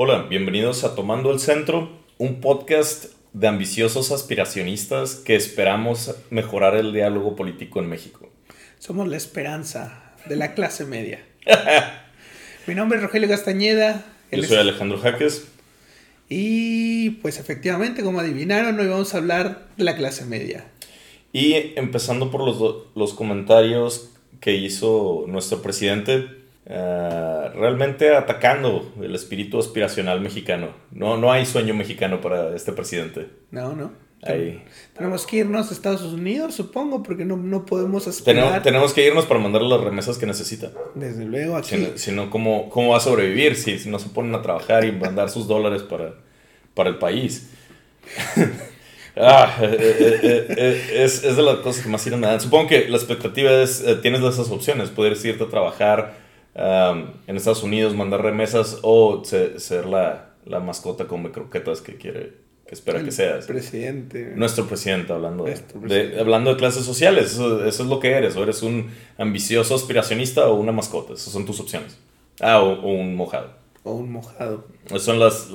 Hola, bienvenidos a Tomando el Centro, un podcast de ambiciosos aspiracionistas que esperamos mejorar el diálogo político en México. Somos la esperanza de la clase media. Mi nombre es Rogelio Castañeda. Yo soy Alejandro Jaques. Y pues efectivamente, como adivinaron, hoy vamos a hablar de la clase media. Y empezando por los, los comentarios que hizo nuestro presidente, eh, realmente atacando el espíritu aspiracional mexicano. No, no hay sueño mexicano para este presidente. No, no. Tenemos que irnos a Estados Unidos, supongo, porque no, no podemos aspirar. Tenemos, que irnos para mandarle las remesas que necesita. Desde luego, aquí. Si, no, ¿cómo, ¿cómo, va a sobrevivir si, si, no se ponen a trabajar y mandar sus dólares para, para el país? ah, eh, eh, es, es, de las cosas que más me dan. Supongo que la expectativa es, tienes esas opciones, poder irte a trabajar en Estados Unidos, mandar remesas o ser, la, la, mascota con croquetas que quiere, que espera que seas. Presidente. Nuestro presidente, hablando de, hablando de clases sociales. Eso, es lo que eres. O eres un ambicioso aspiracionista o una mascota. Esas son tus opciones. Ah, o, un mojado. O un mojado. son las.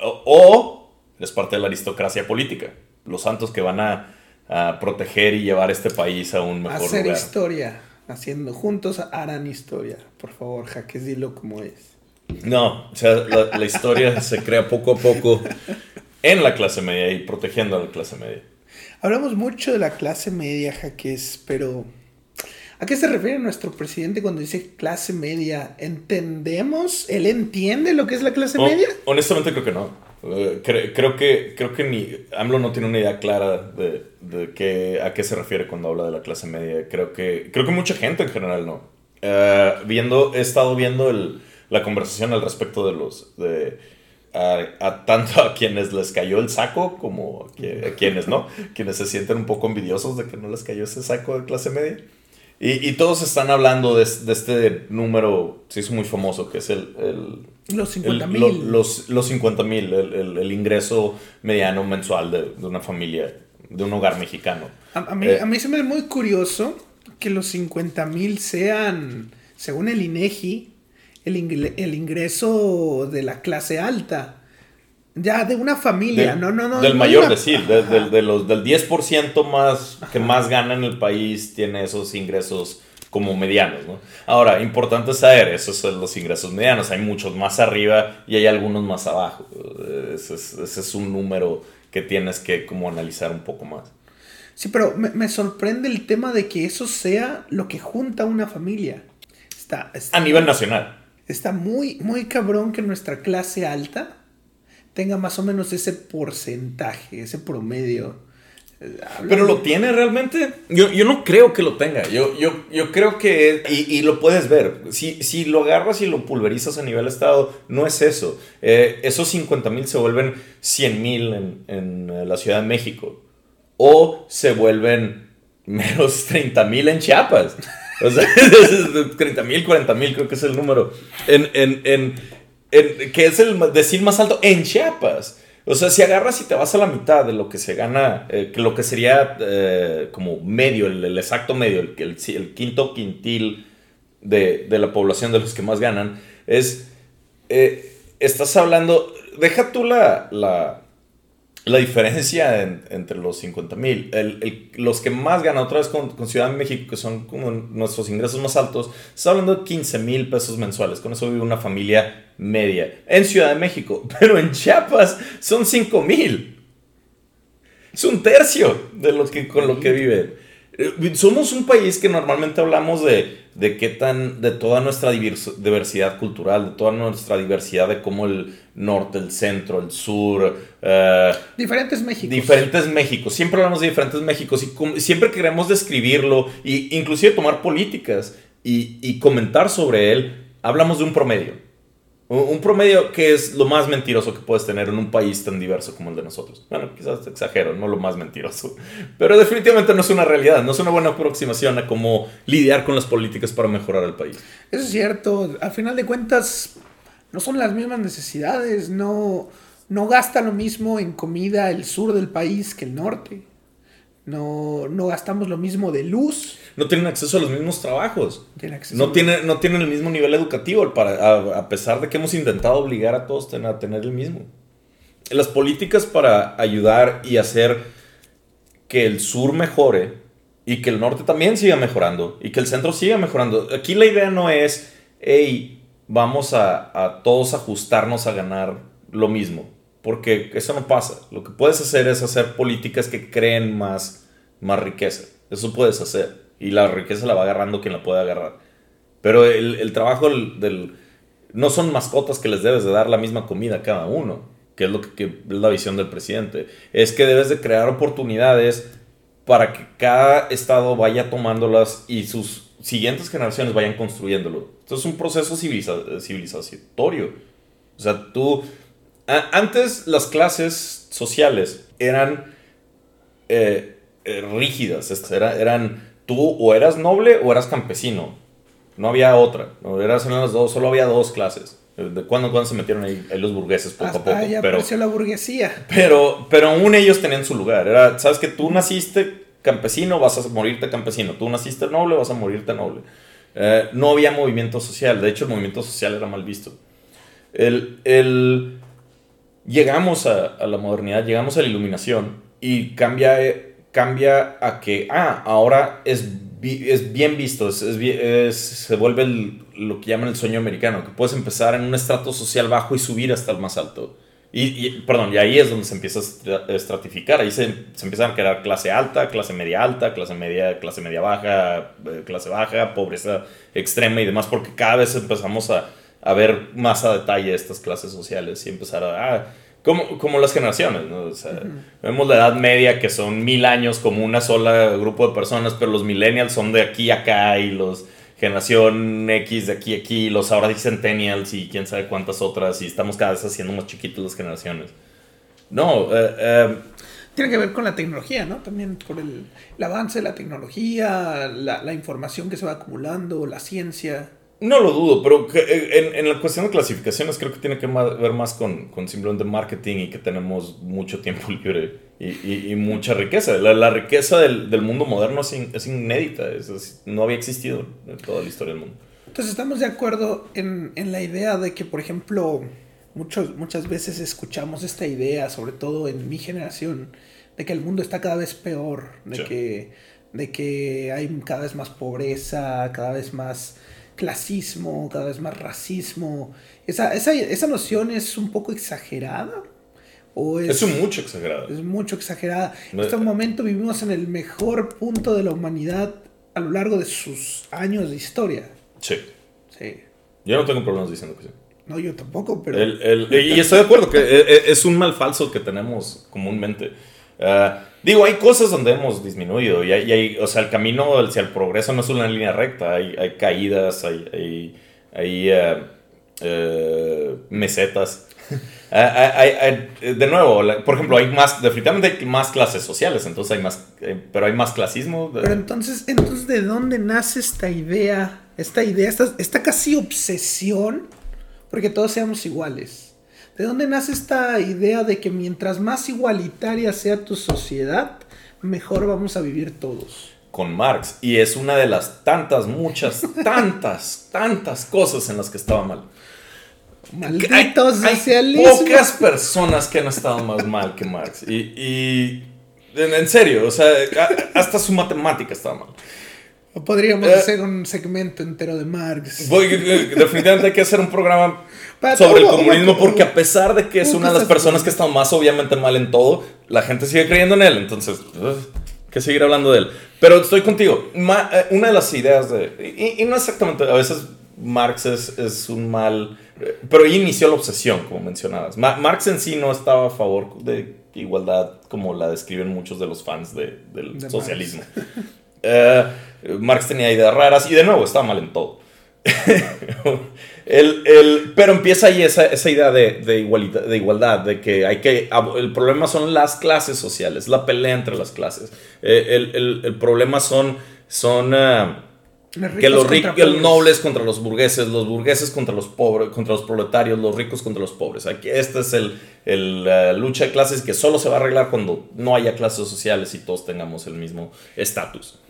O, es parte de la aristocracia política. Los santos que van a, proteger y llevar este país a un mejor Hacer historia haciendo juntos harán historia. Por favor, Jaques, dilo como es. No, o sea, la, historia se crea poco a poco en la clase media y protegiendo a la clase media. Hablamos mucho de la clase media, Jaques, pero ¿a qué se refiere nuestro presidente cuando dice clase media? ¿Entendemos? ¿Él entiende lo que es la clase media? Honestamente creo que no. Creo, que, creo que ni AMLO no tiene una idea clara de, de a qué se refiere cuando habla de la clase media. Creo que, creo que mucha gente en general no. Eh, viendo, he estado viendo el, la conversación al respecto de los... De, a, tanto a quienes les cayó el saco como a, quienes no, quienes se sienten un poco envidiosos de que no les cayó ese saco de clase media. Y, y todos están hablando de, de, este número, se hizo muy famoso, que es el... el los 50 mil. los, los 50 mil, el, el, ingreso mediano mensual de, de, una familia, de un hogar mexicano. A, mí, eh, a mí se me hace muy curioso que los 50 mil sean, según el INEGI, el, el ingreso de la clase alta. Ya, de una familia, no, no, no. Del mayor, decir, de, los, del 10% más que más gana en el país tiene esos ingresos como medianos, ¿no? Ahora, importante saber, esos son los ingresos medianos, hay muchos más arriba y hay algunos más abajo. Ese es, un número que tienes que como analizar un poco más. Sí, pero me, sorprende el tema de que eso sea lo que junta una familia. Está, a nivel nacional. Está muy, muy cabrón que nuestra clase alta tenga más o menos ese porcentaje, ese promedio. ¿Pero lo tiene realmente? Yo, yo, no creo que lo tenga. Yo, yo, yo creo que... Y, y, lo puedes ver. Si, si, lo agarras y lo pulverizas a nivel estado, no es eso. Eh, esos 50 mil se vuelven 100 mil en, en, eh, la Ciudad de México. O se vuelven menos 30 mil en Chiapas. O sea, 30 mil, 40 mil creo que es el número. En, en, en que es el decir más alto en Chiapas. O sea, si agarras y te vas a la mitad de lo que se gana, eh, que lo que sería eh, como medio, el, exacto medio, el, el, el quinto quintil de, de, la población de los que más ganan, es, eh, estás hablando, deja tú la, la diferencia entre los 50 mil, los que más ganan otra vez con, Ciudad de México, que son como nuestros ingresos más altos, está hablando de 15 mil pesos mensuales. Con eso vive una familia media en Ciudad de México, pero en Chiapas son 5 mil. Es un tercio de lo que, con lo que vive. Eh, somos un país que normalmente hablamos de, de qué tan, de toda nuestra diversidad cultural, de toda nuestra diversidad de cómo el norte, el centro, el sur. Eh, diferentes Méxicos. Diferentes Méxicos. Siempre hablamos de diferentes Méxicos y siempre queremos describirlo e inclusive tomar políticas y, y comentar sobre él. Hablamos de un promedio. Un promedio que es lo más mentiroso que puedes tener en un país tan diverso como el de nosotros. Bueno, quizás exagero, no lo más mentiroso. Pero definitivamente no es una realidad, no es una buena aproximación a cómo lidiar con las políticas para mejorar el país. Eso es cierto. Al final de cuentas, no son las mismas necesidades. No, no gasta lo mismo en comida el sur del país que el norte. No, no gastamos lo mismo de luz. No tienen acceso a los mismos trabajos. Tienen acceso No, a- tiene, no tienen el mismo nivel educativo, para, a, a pesar de que hemos intentado obligar a todos a tener el mismo. Las políticas para ayudar y hacer que el sur mejore y que el norte también siga mejorando y que el centro siga mejorando. Aquí la idea no es, hey, vamos a, a todos ajustarnos a ganar lo mismo, porque eso no pasa. Lo que puedes hacer es hacer políticas que creen más, más riqueza. Eso puedes hacer. Y la riqueza la va agarrando quien la puede agarrar. Pero el, el trabajo del, del- No son mascotas que les debes de dar la misma comida a cada uno, que es lo que, que es la visión del presidente. Es que debes de crear oportunidades para que cada estado vaya tomándolas y sus siguientes generaciones vayan construyéndolo. Esto es un proceso civiliza- civilizatorio. O sea, tú... antes las clases sociales eran eh, eh, rígidas. Era- eran tú o eras noble o eras campesino. No había otra. No eras las dos, solo había dos clases. Eh, ¿De cuándo, cuándo se metieron ahí, ahí los burgueses poco a poco? ahí Pero, apareció la burguesía. pero, pero aún ellos tenían su lugar. Era, sabes que tú naciste campesino, vas a morirte campesino. Tú naciste noble, vas a morirte noble. Eh, no había movimiento social. De hecho, el movimiento social era mal visto. El, el- llegamos a, a la modernidad, llegamos a la iluminación y cambia, eh, cambia a que, ah, ahora es, es bien visto, es, es es- se vuelve el- lo que llaman el sueño americano, que puedes empezar en un estrato social bajo y subir hasta el más alto. Y, y- perdón, y ahí es donde se empieza a estra- estratificar, ahí se, se empiezan a crear clase alta, clase media alta, clase media, clase media baja, eh, clase baja, pobreza extrema y demás, porque cada vez empezamos a, a ver más a detalle estas clases sociales y empezar a... ah, como, como las generaciones, ¿no? O sea, vemos la edad media que son mil años como una sola grupo de personas, pero los millennials son de aquí a acá y los generación X de aquí a aquí, los ahora centennials y quién sabe cuántas otras y estamos cada vez haciendo más chiquitos las generaciones. No, eh, eh, Tiene que ver con la tecnología, ¿no? También por el, el avance de la tecnología, la, la información que se va acumulando, la ciencia. No lo dudo, pero eh, en, en la cuestión de clasificaciones creo que tiene que ver más con, con simplemente marketing y que tenemos mucho tiempo libre y, y- y mucha riqueza. La, la riqueza del, del mundo moderno es, in- es inédita, es- es- no había existido en toda la historia del mundo. Entonces estamos de acuerdo en, en la idea de que, por ejemplo, muchos, muchas veces escuchamos esta idea, sobre todo en mi generación, de que el mundo está cada vez peor, de, Sí. que, de que hay cada vez más pobreza, cada vez más clasismo, cada vez más racismo. Esa, esa, esa noción es un poco exagerada. ¿O es, Es mucho exagerado. es mucho exagerada. En este momento vivimos en el mejor punto de la humanidad a lo largo de sus años de historia. Sí, Sí. yo no tengo problemas diciendo que sí. No, yo tampoco, pero. El- el- y estoy de acuerdo que e- e- es un mal falso que tenemos comúnmente. Ah, digo, hay cosas donde hemos disminuido y hay, y hay- o sea, el camino hacia el progreso no es una línea recta, hay, hay caídas, hay, hay, eh, eh, mesetas. De nuevo, por ejemplo, hay más, definitivamente hay más clases sociales, entonces hay más, eh, pero hay más clasismo. Pero entonces, entonces, ¿de dónde nace esta idea? Esta idea, esta, esta casi obsesión, porque todos seamos iguales. ¿De dónde nace esta idea de que mientras más igualitaria sea tu sociedad, mejor vamos a vivir todos? con Marx y es una de las tantas, muchas, tantas, tantas cosas en las que estaba mal. Maldito hay, hay pocas personas que han estado más mal que Marx. Y, y en, serio, o sea, hasta su matemática estaba mal. O podríamos Eh. hacer un segmento entero de Marx. Voy- eh, definitivamente hay que hacer un programa Para- sobre el hubo- hubo- comunismo hubo- porque a pesar de que es una de las personas que está más obviamente mal en todo, la gente sigue creyendo en él. Entonces, ugh, que seguir hablando de él. Pero estoy contigo. Ma- eh, una de las ideas de... Y, y no exactamente, a veces Marx es, es un mal... eh, Pero inició la obsesión, como mencionabas. Ma- Marx en sí no estaba a favor de igualdad como la describen muchos de los fans de- del De socialismo. Eh, Marx tenía ideas raras y de nuevo estaba mal en todo. el, el- pero empieza ahí esa, esa idea de, de, igualita- de igualdad, de que hay que... El problema son las clases sociales, la pelea entre las clases. Eh, el, el- el problema son... son ah, que los ricos, los nobles contra los burgueses, los burgueses contra los pobres, contra los proletarios, los ricos contra los pobres. Aquí, esta es el, el la lucha de clases que solo se va a arreglar cuando no haya clases sociales y todos tengamos el mismo estatus.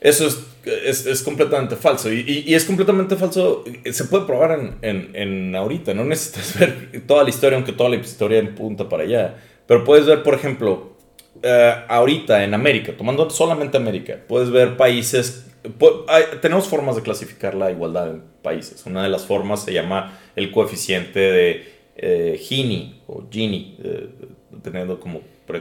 Eso es, es, completamente falso. Y, y, es completamente falso. Se puede probar en, en, en, ahorita. No necesitas ver toda la historia, aunque toda la historia punta para allá. Pero puedes ver, por ejemplo, eh, ahorita en América, tomando solamente América, puedes ver países. tenemos formas de clasificar la igualdad en países. Una de las formas se llama el coeficiente de eh, Gini o Gini, eh, teniendo como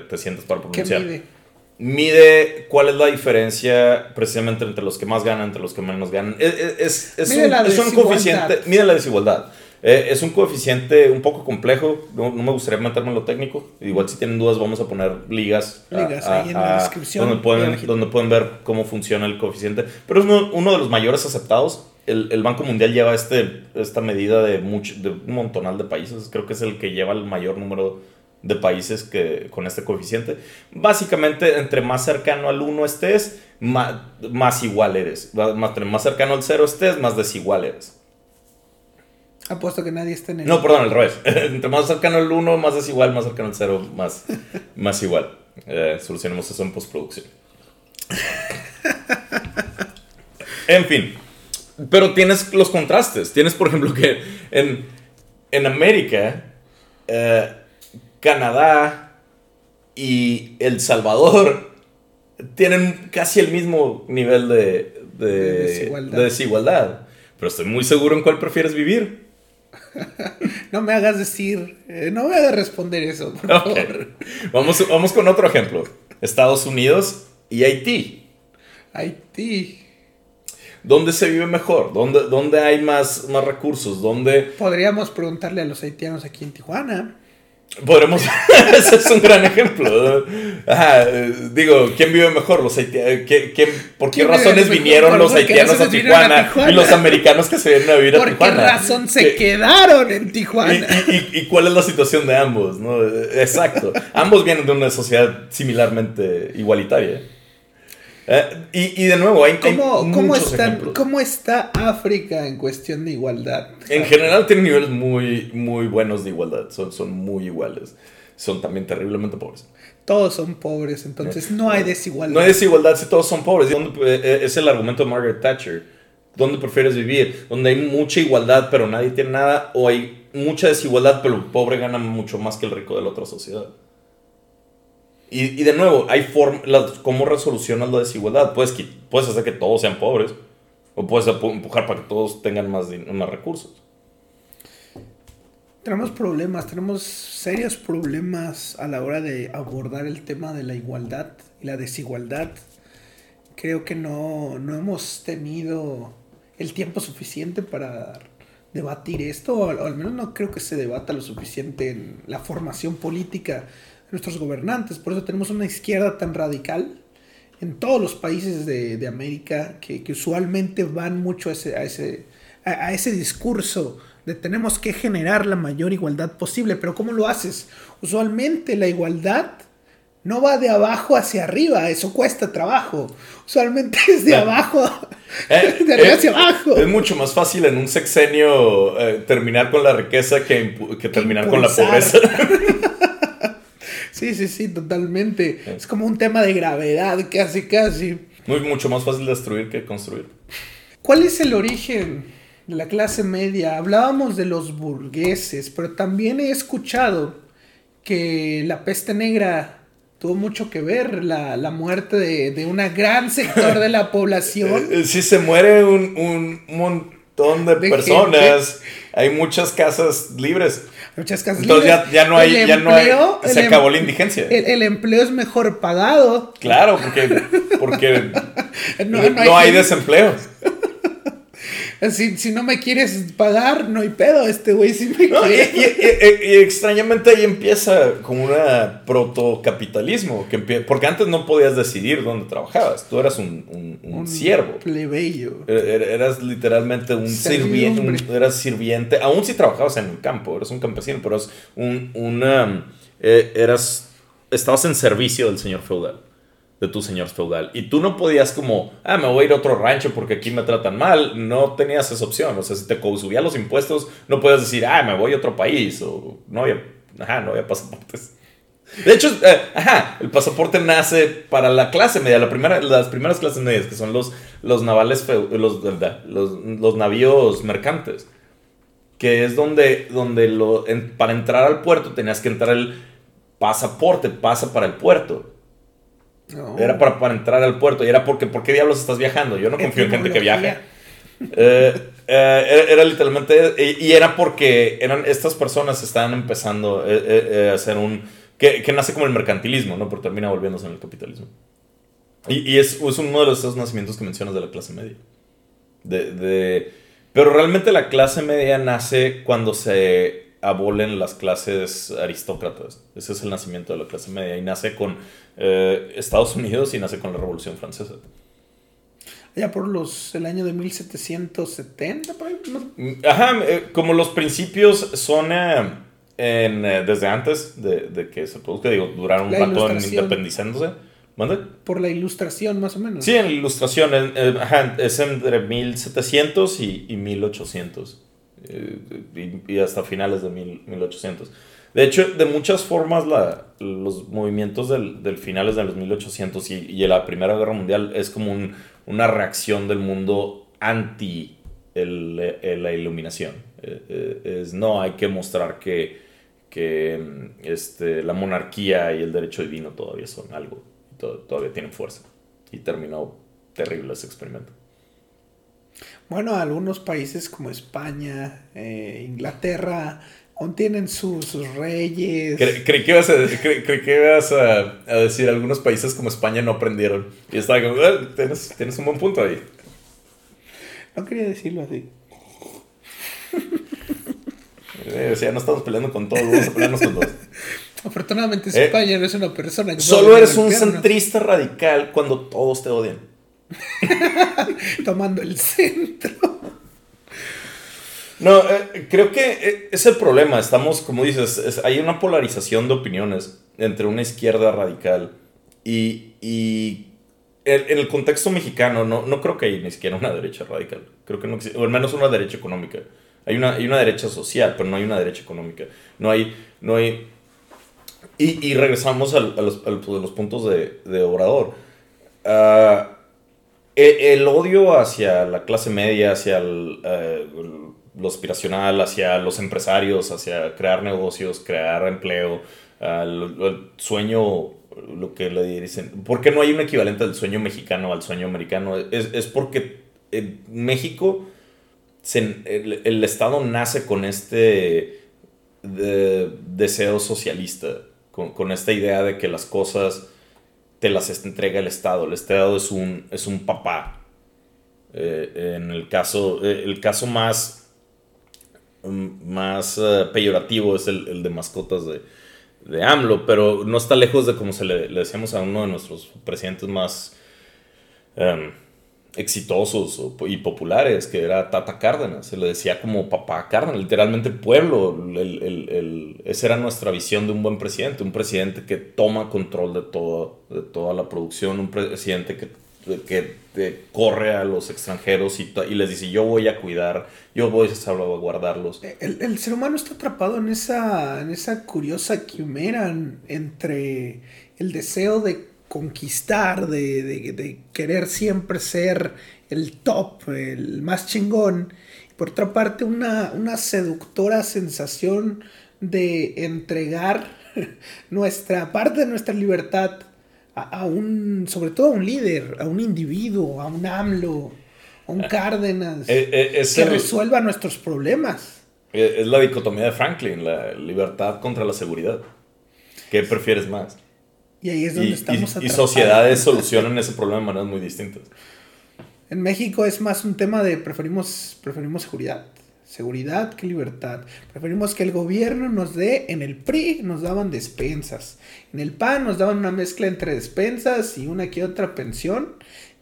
te sientes para pronunciar. ¿Qué mide? Mide cuál es la diferencia precisamente entre los que más ganan, entre los que menos ganan. Es, es, un, coeficiente, mide la desigualdad. Eh, es un coeficiente un poco complejo, no, me gustaría meterme en lo técnico. Igual si tienen dudas vamos a poner ligas, ligas ahí en la descripción. Donde pueden, donde pueden ver cómo funciona el coeficiente. Pero es uno, de los mayores aceptados. El, el, Banco Mundial lleva este, esta medida de, mucho, de un montonal de países. Creo que es el que lleva el mayor número de países que, con este coeficiente. Básicamente, entre más cercano al 1 estés, más, más igual eres. Más, más cercano al 0 estés, más desigual eres. Apuesto que nadie esté en el... No, perdón, al revés. entre más cercano al 1, más desigual, más cercano al 0, más, más igual. Eh, solucionemos eso en postproducción. en fin. Pero tienes los contrastes. Tienes, por ejemplo, que en, en América... Eh, Canadá y El Salvador tienen casi el mismo nivel de, desigualdad. Pero estoy muy seguro en cuál prefieres vivir. no me hagas decir, eh, no me hagas responder eso, por favor. Vamos, vamos con otro ejemplo. Estados Unidos y Haití. Haití. ¿Dónde se vive mejor? ¿Dónde, dónde hay más, más recursos? ¿Dónde... Podríamos preguntarle a los haitianos aquí en Tijuana. Podremos. Ese es un gran ejemplo. digo, ¿quién vive mejor? Los haitianos. ¿Por qué razones vinieron los haitianos a Tijuana, y los americanos que se vienen a vivir a Tijuana? ¿Por qué razón se quedaron en Tijuana? Y, cuál es la situación de ambos? ¿no? Exacto. ambos vienen de una sociedad similarmente igualitaria. Eh, y, de nuevo, hay, ¿Cómo, ¿cómo, ¿Cómo está África en cuestión de igualdad? En general tiene niveles muy, muy buenos de igualdad. Son, son muy iguales. Son también terriblemente pobres. Todos son pobres, entonces no hay desigualdad. No hay desigualdad si todos son pobres. Eh, es el argumento de Margaret Thatcher. ¿Dónde prefieres vivir? Donde hay mucha igualdad pero nadie tiene nada. O hay mucha desigualdad pero el pobre gana mucho más que el rico de la otra sociedad. Y, de nuevo, hay formas, ¿cómo resolucionas la desigualdad? Puedes, puedes hacer que todos sean pobres o puedes empujar para que todos tengan más, más recursos. Tenemos problemas, tenemos serios problemas a la hora de abordar el tema de la igualdad y la desigualdad. Creo que no, no hemos tenido el tiempo suficiente para debatir esto, o al menos no creo que se debata lo suficiente en la formación política nuestros gobernantes. Por eso tenemos una izquierda tan radical en todos los países de, de América que, que, usualmente van mucho a ese, a ese, a, ese discurso de tenemos que generar la mayor igualdad posible. Pero ¿cómo lo haces? Usualmente la igualdad no va de abajo hacia arriba, eso cuesta trabajo. Usualmente es de abajo, eh, de arriba hacia abajo. Es mucho más fácil en un sexenio eh, terminar con la riqueza que, que terminar con la pobreza. Sí, sí, sí, totalmente. Es como un tema de gravedad, casi, casi. Muy, mucho más fácil destruir que construir. ¿Cuál es el origen de la clase media? Hablábamos de los burgueses, pero también he escuchado que la peste negra tuvo mucho que ver, la, muerte de, de un gran sector de la población. Eh, sí, se muere un, un montón de, personas. Hay muchas casas libres. Entonces Ya, no hay, ya no hay, se em- acabó la indigencia. El, empleo es mejor pagado. Claro, porque, porque no, hay desempleo. Si, si, no me quieres pagar, no hay pedo, este güey sí me y, extrañamente ahí empieza como un protocapitalismo, que porque antes no podías decidir dónde trabajabas, tú eras un, un, siervo. Plebeyo. Er, er, eras literalmente un sirviente, eras sirviente, aún si trabajabas en el campo, eras un campesino, pero eras un, una, eh, eras, estabas en servicio del señor feudal. De tu señor feudal. Y tú no podías como, ah, me voy a ir a otro rancho porque aquí me tratan mal. No tenías esa opción. O sea, si te subían los impuestos, no puedes decir, ah, me voy a otro país. O no había, ajá, no había pasaportes. De hecho, eh, ajá, el pasaporte nace para la clase media, la primera, las primeras clases medias, que son los, los navales, los, los, los navíos mercantes. Que es donde, donde lo, para entrar al puerto tenías que entrar el pasaporte, pasa para el puerto. Era para, para, entrar al puerto. Y era porque, ¿por qué diablos estás viajando? Yo no confío en gente que viaja. Eh, eh, era, literalmente. Y, era porque eran estas personas estaban empezando a hacer un que, que, nace como el mercantilismo, ¿no? Pero termina volviéndose en el capitalismo. Y, y es, es, uno de los nacimientos que mencionas de la clase media. De, de, pero realmente la clase media nace cuando se abolen las clases aristócratas. Ese es el nacimiento de la clase media. Y nace con eh, Estados Unidos y nace con la Revolución Francesa. Ya por los, el año de 1770, por ahí. Ajá, eh, como los principios son... Eh, desde antes de, que se produzca, digo, duraron un rato en independizándose. ¿Mande? Por la ilustración, más o menos. Sí, en la ilustración, es entre 1700 y, y 1800. Eh, y, hasta finales de 1800. De hecho, de muchas formas, la, los movimientos del, del, finales de los 1800 y, y la Primera Guerra Mundial es como una reacción del mundo anti la iluminación. Eh, es no, hay que mostrar que que este, la monarquía y el derecho divino todavía son algo, todavía tienen fuerza. Y terminó terrible ese experimento. Bueno, algunos países como España, eh, Inglaterra, aún tienen sus reyes. creí que ibas, a, decir, algunos países como España no aprendieron. Y estaba como, ah, tienes, tienes un buen punto ahí. No quería decirlo así. Eh, o sea, no estamos peleando con todos, vamos a pelearnos con todos. Afortunadamente España eh, no es una persona que Solo eres un centrista radical cuando todos te odian. Tomando el centro. No, eh, creo que es el problema. Estamos, como dices, hay una polarización de opiniones entre una izquierda radical y, y en el contexto mexicano no, no creo que haya ni siquiera una derecha radical. Creo que no existe, o al menos una derecha económica. Hay una, hay una derecha social, pero no hay una derecha económica. No hay... No hay y, y regresamos a, los, a los, puntos de, de Obrador. Uh, el, odio hacia la clase media, hacia eh, lo aspiracional, hacia los empresarios, hacia crear negocios, crear empleo, el, sueño, lo que le dicen. ¿Por qué no hay un equivalente al sueño mexicano al sueño americano? Es, es porque en México el, Estado nace con este deseo socialista, con, esta idea de que las cosas te las entrega el Estado. El Estado es un, es un papá. Eh, en el caso, eh, el caso más, mm, más eh, peyorativo es el, de mascotas de, de, AMLO, pero no está lejos de como se le, le decíamos a uno de nuestros presidentes más... Em, exitosos y populares, que era Tata Cárdenas, se le decía como papá Cárdenas, literalmente el pueblo, el, el, esa era nuestra visión de un buen presidente, un presidente que toma control de, todo, de toda la producción, un presidente que, que, corre a los extranjeros y, y, les dice yo voy a cuidar, yo voy a salvaguardarlos. El, el ser humano está atrapado en esa, en esa curiosa quimera entre el deseo de conquistar, de, querer siempre ser el top, el más chingón. Por otra parte, una, una seductora sensación de entregar nuestra parte de nuestra libertad a, un, sobre todo a un líder, a un individuo, a un AMLO, a un ah, Cárdenas, eh, eh, que resuelva nuestros problemas. Eh, es la dicotomía de Franklin, la libertad contra la seguridad. ¿Qué prefieres más? Y ahí es donde estamos y, y sociedades solucionan ese problema de maneras muy distintas. En México es más un tema de preferimos, preferimos seguridad. Seguridad que libertad. Preferimos que el gobierno nos dé, en el PRI nos daban despensas. En el PAN nos daban una mezcla entre despensas y una que otra pensión.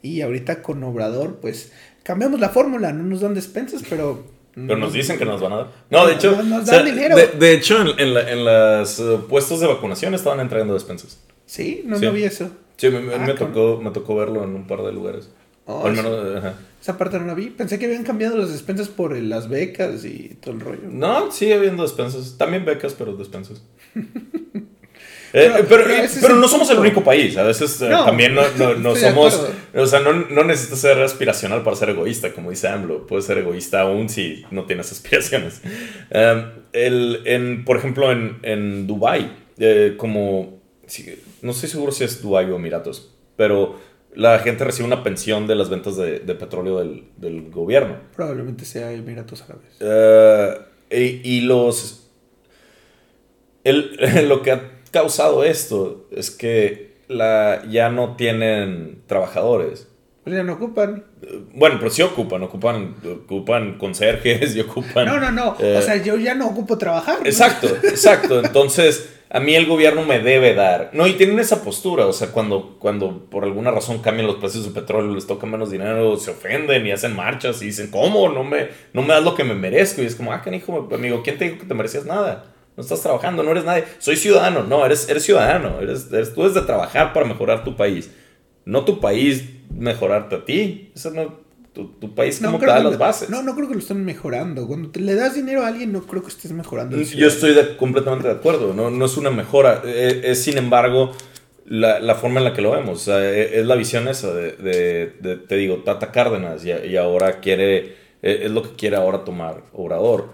Y ahorita con Obrador, pues cambiamos la fórmula. No nos dan despensas, pero pero nos dicen que nos van a dar. No, de hecho. Nos, dan dinero. De, hecho, en, en, los eh, puestos de vacunación estaban entregando despensas. Sí, no, vi eso. Sí, me, Ah, me con- tocó, me tocó verlo en un par de lugares. Oh, O al sí. menos, ajá. Esa parte no la vi. Pensé que habían cambiado las despensas por eh, las becas y todo el rollo. No, sigue habiendo despensas. También becas, pero despensas. Pero- Eh, pero, pero eh, pero el no somos el único país. A veces eh, No, también no, no, no somos. O sea, no, no necesitas ser aspiracional para ser egoísta, como dice AMLO. Puedes ser egoísta aún si no tienes aspiraciones. Um, el, en, por ejemplo, en, en Dubái, eh, como. Sí, no estoy seguro si es Dubái o Emiratos, pero la gente recibe una pensión de las ventas de, de petróleo del, del gobierno. Probablemente sea Emiratos Árabes. Eh, y, y los. el- lo que ha causado esto es que la, ya no tienen trabajadores. Pues ya no ocupan. Eh, Bueno, pero sí ocupan, ocupan, ocupan conserjes y ocupan. No, no, no. eh, o sea, yo ya no ocupo trabajar. ¿no? Exacto, exacto. Entonces, a mí el gobierno me debe dar. No, y tienen esa postura. O sea, cuando, cuando por alguna razón cambian los precios del petróleo, les toca menos dinero, se ofenden y hacen marchas y dicen, ¿cómo? No me, no me das lo que me merezco. Y es como, ah, canijo, amigo, ¿quién te dijo que te merecías nada? No estás trabajando, no eres nadie. Soy ciudadano. No, eres, eres ciudadano. Eres, eres, tú debes de trabajar para mejorar tu país. No tu país mejorarte a ti. Eso no, tu, tu país como creo te da las bases. No, no creo que lo estén mejorando. Cuando te- le das dinero a alguien, no creo que estés mejorando. Yo estoy de- completamente de acuerdo, no, no es una mejora, eh, es, sin embargo la, la forma en la que lo vemos, o sea, eh, es la visión esa de, de- de, te digo, Tata Cárdenas y, y ahora quiere, eh, es lo que quiere ahora tomar Obrador,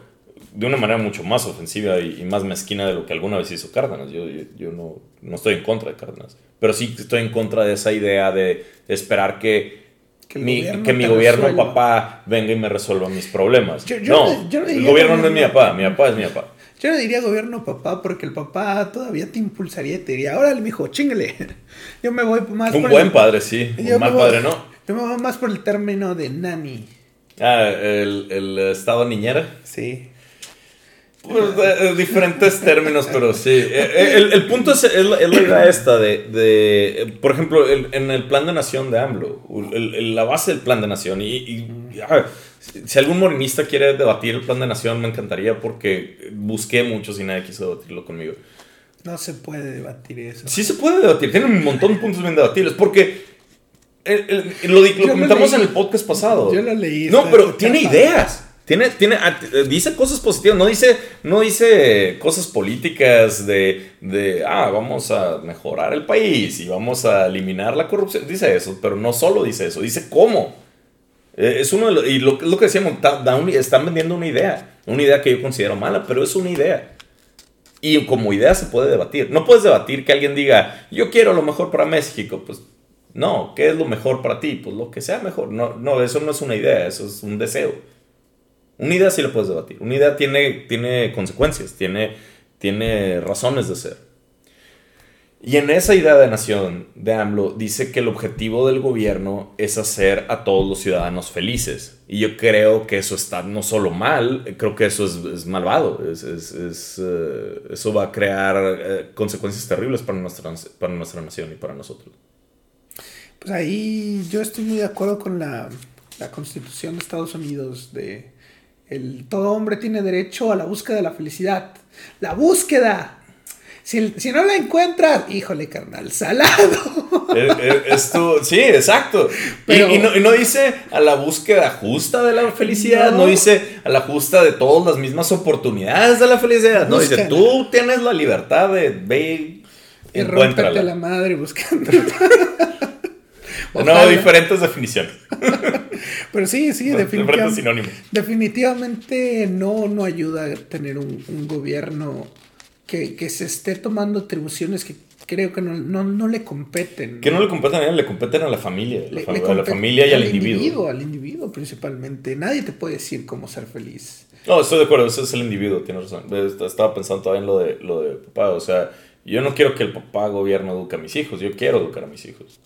de una manera mucho más ofensiva y, y más mezquina de lo que alguna vez hizo Cárdenas, yo, yo, yo no, no estoy en contra de Cárdenas, pero sí estoy en contra de esa idea de esperar que... Que el mi, gobierno que mi gobierno, resuelva. papá, venga y me resuelva mis problemas. Yo- yo no, yo el gobierno no es mi papá, mi papá es mi papá. Yo no diría gobierno papá porque el papá todavía te impulsaría y te diría, órale, mijo, chingale. Yo me voy más Un por buen el, padre, sí. yo Un mal voy- padre, no. Yo me voy más por el término de nani. Ah, el, el estado niñera. Sí. Pues, diferentes términos, pero sí. Eh, eh, El, el punto es, es la, idea esta de, de, por ejemplo, el- en el plan de nación de AMLO, el- la base del plan de nación, y, y, ah, si algún morenista quiere debatir el plan de nación, me encantaría porque busqué muchos y nadie quiso debatirlo conmigo. No se puede debatir eso. Sí se puede debatir, tiene un montón de puntos bien debatibles, porque el- el- lo, lo comentamos leí. en el podcast pasado. Yo lo leí. No, pero tiene ideas. Tiene, tiene, ah, dice cosas positivas, no dice, no dice cosas políticas de, de, ah, vamos a mejorar el país y vamos a eliminar la corrupción. Dice eso, pero no solo dice eso, dice cómo. Eh, es uno de los, y lo, lo que decíamos, están vendiendo una idea, una idea que yo considero mala, pero es una idea. Y como idea se puede debatir. No puedes debatir que alguien diga, yo quiero lo mejor para México. Pues no, ¿qué es lo mejor para ti? Pues lo que sea mejor. No, no eso no es una idea, eso es un deseo. Una idea sí la puedes debatir. Una idea tiene, tiene consecuencias, tiene, tiene razones de ser. Y en esa idea de nación de AMLO dice que el objetivo del gobierno es hacer a todos los ciudadanos felices. Y yo creo que eso está no solo mal, creo que eso es, es malvado. Es, es- eh, eso va a crear eh, consecuencias terribles para nuestra, para nuestra nación y para nosotros. Pues ahí yo estoy muy de acuerdo con la, la constitución de Estados Unidos de el todo hombre tiene derecho a la búsqueda de la felicidad. La búsqueda. Si, si no la encuentras, híjole, carnal, salado. Eh, eh, sí, exacto. Y- Pero- y, no, y no dice a la búsqueda justa de la felicidad, no. No. dice a la justa de todas las mismas oportunidades de la felicidad. No, dice tú tienes la libertad de ve y Y la madre buscando. No, diferentes definiciones. Pero sí, sí, definitivamente. sinónimos. Definitivamente no, no ayuda a tener un, un gobierno que, que se esté tomando atribuciones que creo que no, no, no le competen. Que no le competen a él, le competen a la familia. Le- la fa- le a la familia y al individuo. Al individuo principalmente. Nadie te puede decir cómo ser feliz. No, estoy de acuerdo, ese es el individuo, tienes razón. Est- Estaba pensando todavía en lo de, lo de papá, o sea, yo no quiero que el papá gobierno eduque a mis hijos, yo quiero educar a mis hijos.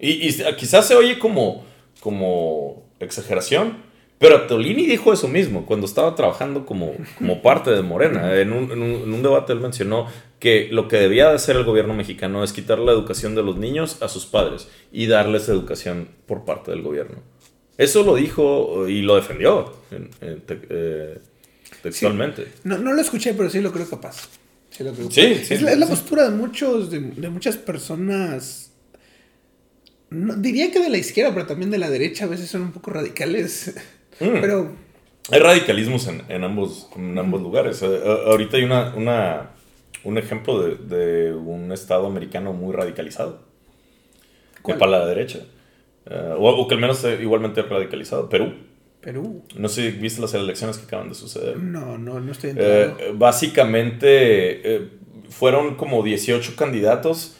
Y, y quizás se oye como, como exageración, pero Tolini dijo eso mismo cuando estaba trabajando como, como parte de Morena. En un, en, un, en un debate él mencionó que lo que debía de hacer el gobierno mexicano es quitar la educación de los niños a sus padres y darles educación por parte del gobierno. Eso lo dijo y lo defendió en- en te- eh, textualmente. No, no lo escuché, pero sí lo creo capaz. Sí, lo creo Sí, capaz. sí, es, la, es la sí. postura de muchos, de, de muchas personas diría que de la izquierda, pero también de la derecha a veces son un poco radicales. Mm. Pero... Hay radicalismos en, ambos, en ambos lugares. Eh, ahorita hay una, una, un ejemplo de, un estado americano muy radicalizado. ¿Cuál? para la derecha. Eh, o, que al menos igualmente radicalizado. Perú. Perú. No sé si viste las elecciones que acaban de suceder. No, no, no estoy eh, enterado. básicamente fueron como 18 candidatos.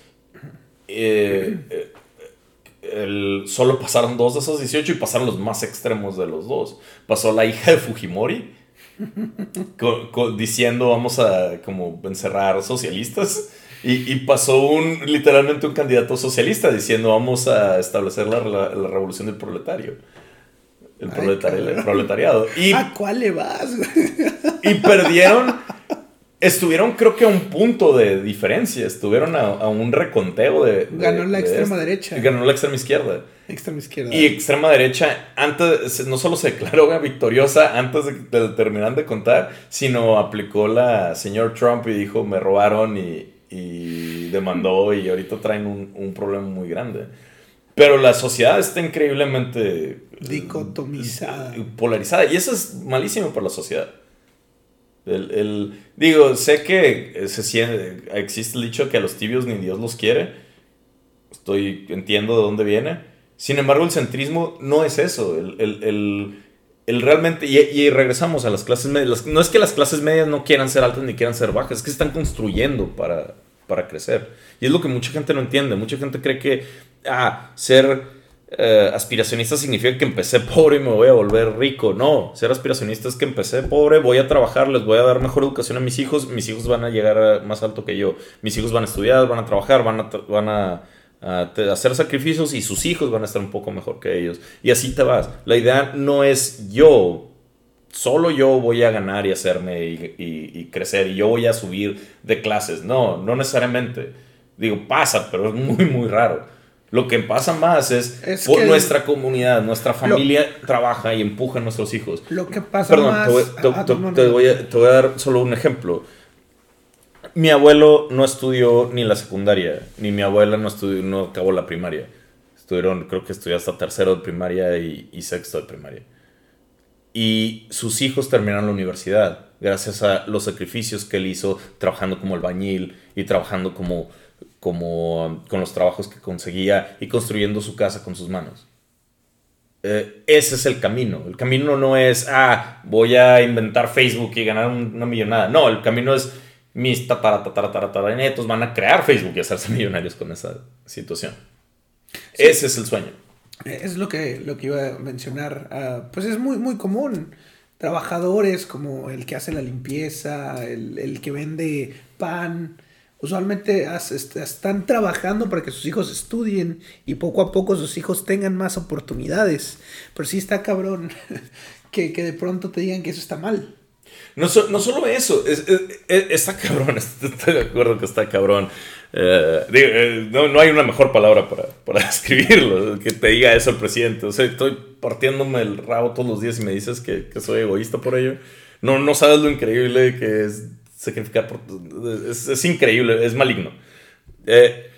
Eh, el, solo pasaron dos de esos 18 y pasaron los más extremos de los dos. Pasó la hija de Fujimori diciendo vamos a como encerrar socialistas. Y, pasó un literalmente un candidato socialista diciendo vamos a establecer la, revolución del proletario. El, proletariado. Y, ¿A cuál le vas? y perdieron Estuvieron, creo que a un punto de diferencia. Estuvieron a, un reconteo de. ganó la extrema derecha. Ganó la extrema izquierda. Extrema izquierda. Y extrema derecha, antes, no solo se declaró victoriosa antes de, de terminar de contar, sino aplicó la señor Trump y dijo: Me robaron y, y demandó, y ahorita traen un, un problema muy grande. Pero la sociedad está increíblemente. Dicotomizada. Polarizada. Y eso es malísimo para la sociedad. El, digo, sé que se existe el dicho que a los tibios ni Dios los quiere. Estoy, entiendo de dónde viene. Sin embargo, el centrismo no es eso. El, realmente, y, regresamos a las clases medias. no es que las clases medias no quieran ser altas ni quieran ser bajas, es que están construyendo para, para crecer. Y es lo que mucha gente no entiende. Mucha gente cree que, ah, ser eh, aspiracionista significa que empecé pobre y me voy a volver rico. No, ser aspiracionista es que empecé pobre, voy a trabajar, les voy a dar mejor educación a mis hijos, mis hijos van a llegar más alto que yo, mis hijos van a estudiar, van a trabajar, van a, hacer sacrificios y sus hijos van a estar un poco mejor que ellos. Y así te vas. La idea no es yo, solo yo voy a ganar y hacerme y crecer y yo voy a subir de clases. No, no necesariamente. Digo, pasa, pero es muy, muy raro. Lo que pasa más es, por nuestra comunidad, nuestra familia trabaja y empuja a nuestros hijos. Lo que pasa más... Perdón, te, voy a, dar solo un ejemplo. Mi abuelo no estudió ni la secundaria, ni mi abuela no, estudió, no acabó la primaria. Estuvieron, creo que estudió hasta tercero de primaria y, y sexto de primaria. Y sus hijos terminaron la universidad gracias a los sacrificios que él hizo trabajando como albañil y trabajando como como con los trabajos que conseguía y construyendo su casa con sus manos. Eh, ese es el camino. El camino no es, ah, voy a inventar Facebook y ganar una millonada. No, el camino es mis tataratataratataranetos van a crear Facebook y hacerse millonarios con esa situación. Ese es el sueño. Es lo que, lo que iba a mencionar. Ah, pues es muy, muy común. Trabajadores como el que hace la limpieza, el, el que vende pan, usualmente están trabajando para que sus hijos estudien y poco a poco sus hijos tengan más oportunidades. Pero sí está cabrón que, de pronto te digan que eso está mal. No, no solo eso, está cabrón, estoy de acuerdo que está cabrón. Eh, eh, no, hay una mejor palabra para, para describirlo, que te diga eso el presidente. O sea, estoy partiéndome el rabo todos los días y me dices que, que soy egoísta por ello. No, no sabes lo increíble que es sacrificar por... Es, increíble, es maligno. Eh,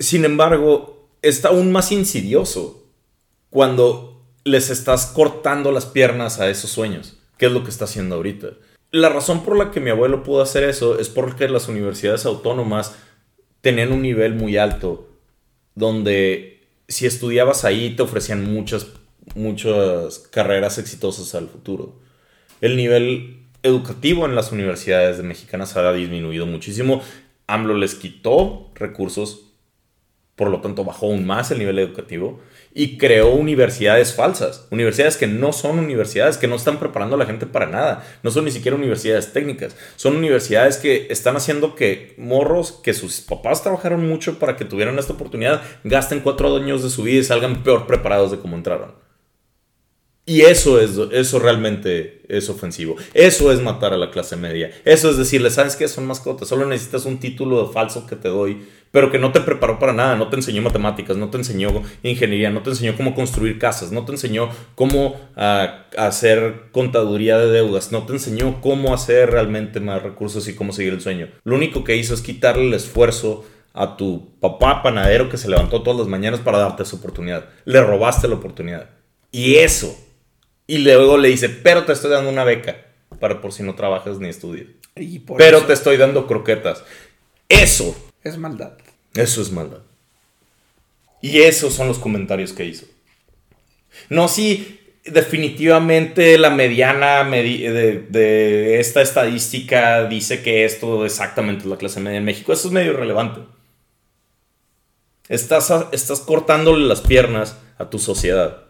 sin embargo, está aún más insidioso cuando les estás cortando las piernas a esos sueños, que es lo que está haciendo ahorita. La razón por la que mi abuelo pudo hacer eso es porque las universidades autónomas tenían un nivel muy alto, donde si estudiabas ahí te ofrecían muchas, muchas carreras exitosas al futuro. El nivel educativo en las universidades mexicanas ha disminuido muchísimo. AMLO les quitó recursos, por lo tanto bajó aún más el nivel educativo y creó universidades falsas, universidades que no son universidades, que no están preparando a la gente para nada, no son ni siquiera universidades técnicas, son universidades que están haciendo que morros, que sus papás trabajaron mucho para que tuvieran esta oportunidad, gasten cuatro años de su vida y salgan peor preparados de cómo entraron. Y eso es, eso realmente es ofensivo. Eso es matar a la clase media. Eso es decirle, ¿sabes qué? Son mascotas. Solo necesitas un título falso que te doy, pero que no te preparó para nada. No te enseñó matemáticas, no te enseñó ingeniería, no te enseñó cómo construir casas, no te enseñó cómo ah, hacer contaduría de deudas, no te enseñó cómo hacer realmente más recursos y cómo seguir el sueño. Lo único que hizo es quitarle el esfuerzo a tu papá panadero que se levantó todas las mañanas para darte esa oportunidad. Le robaste la oportunidad. Y eso. Y luego le dice, pero te estoy dando una beca para por si no trabajas ni estudias. pero te estoy dando croquetas. Eso. Es maldad. Eso es maldad. Y esos son los comentarios que hizo. No, sí, definitivamente la mediana de, esta estadística dice que esto exactamente es la clase media en México. Eso es medio relevante. Estás, estás cortándole las piernas a tu sociedad.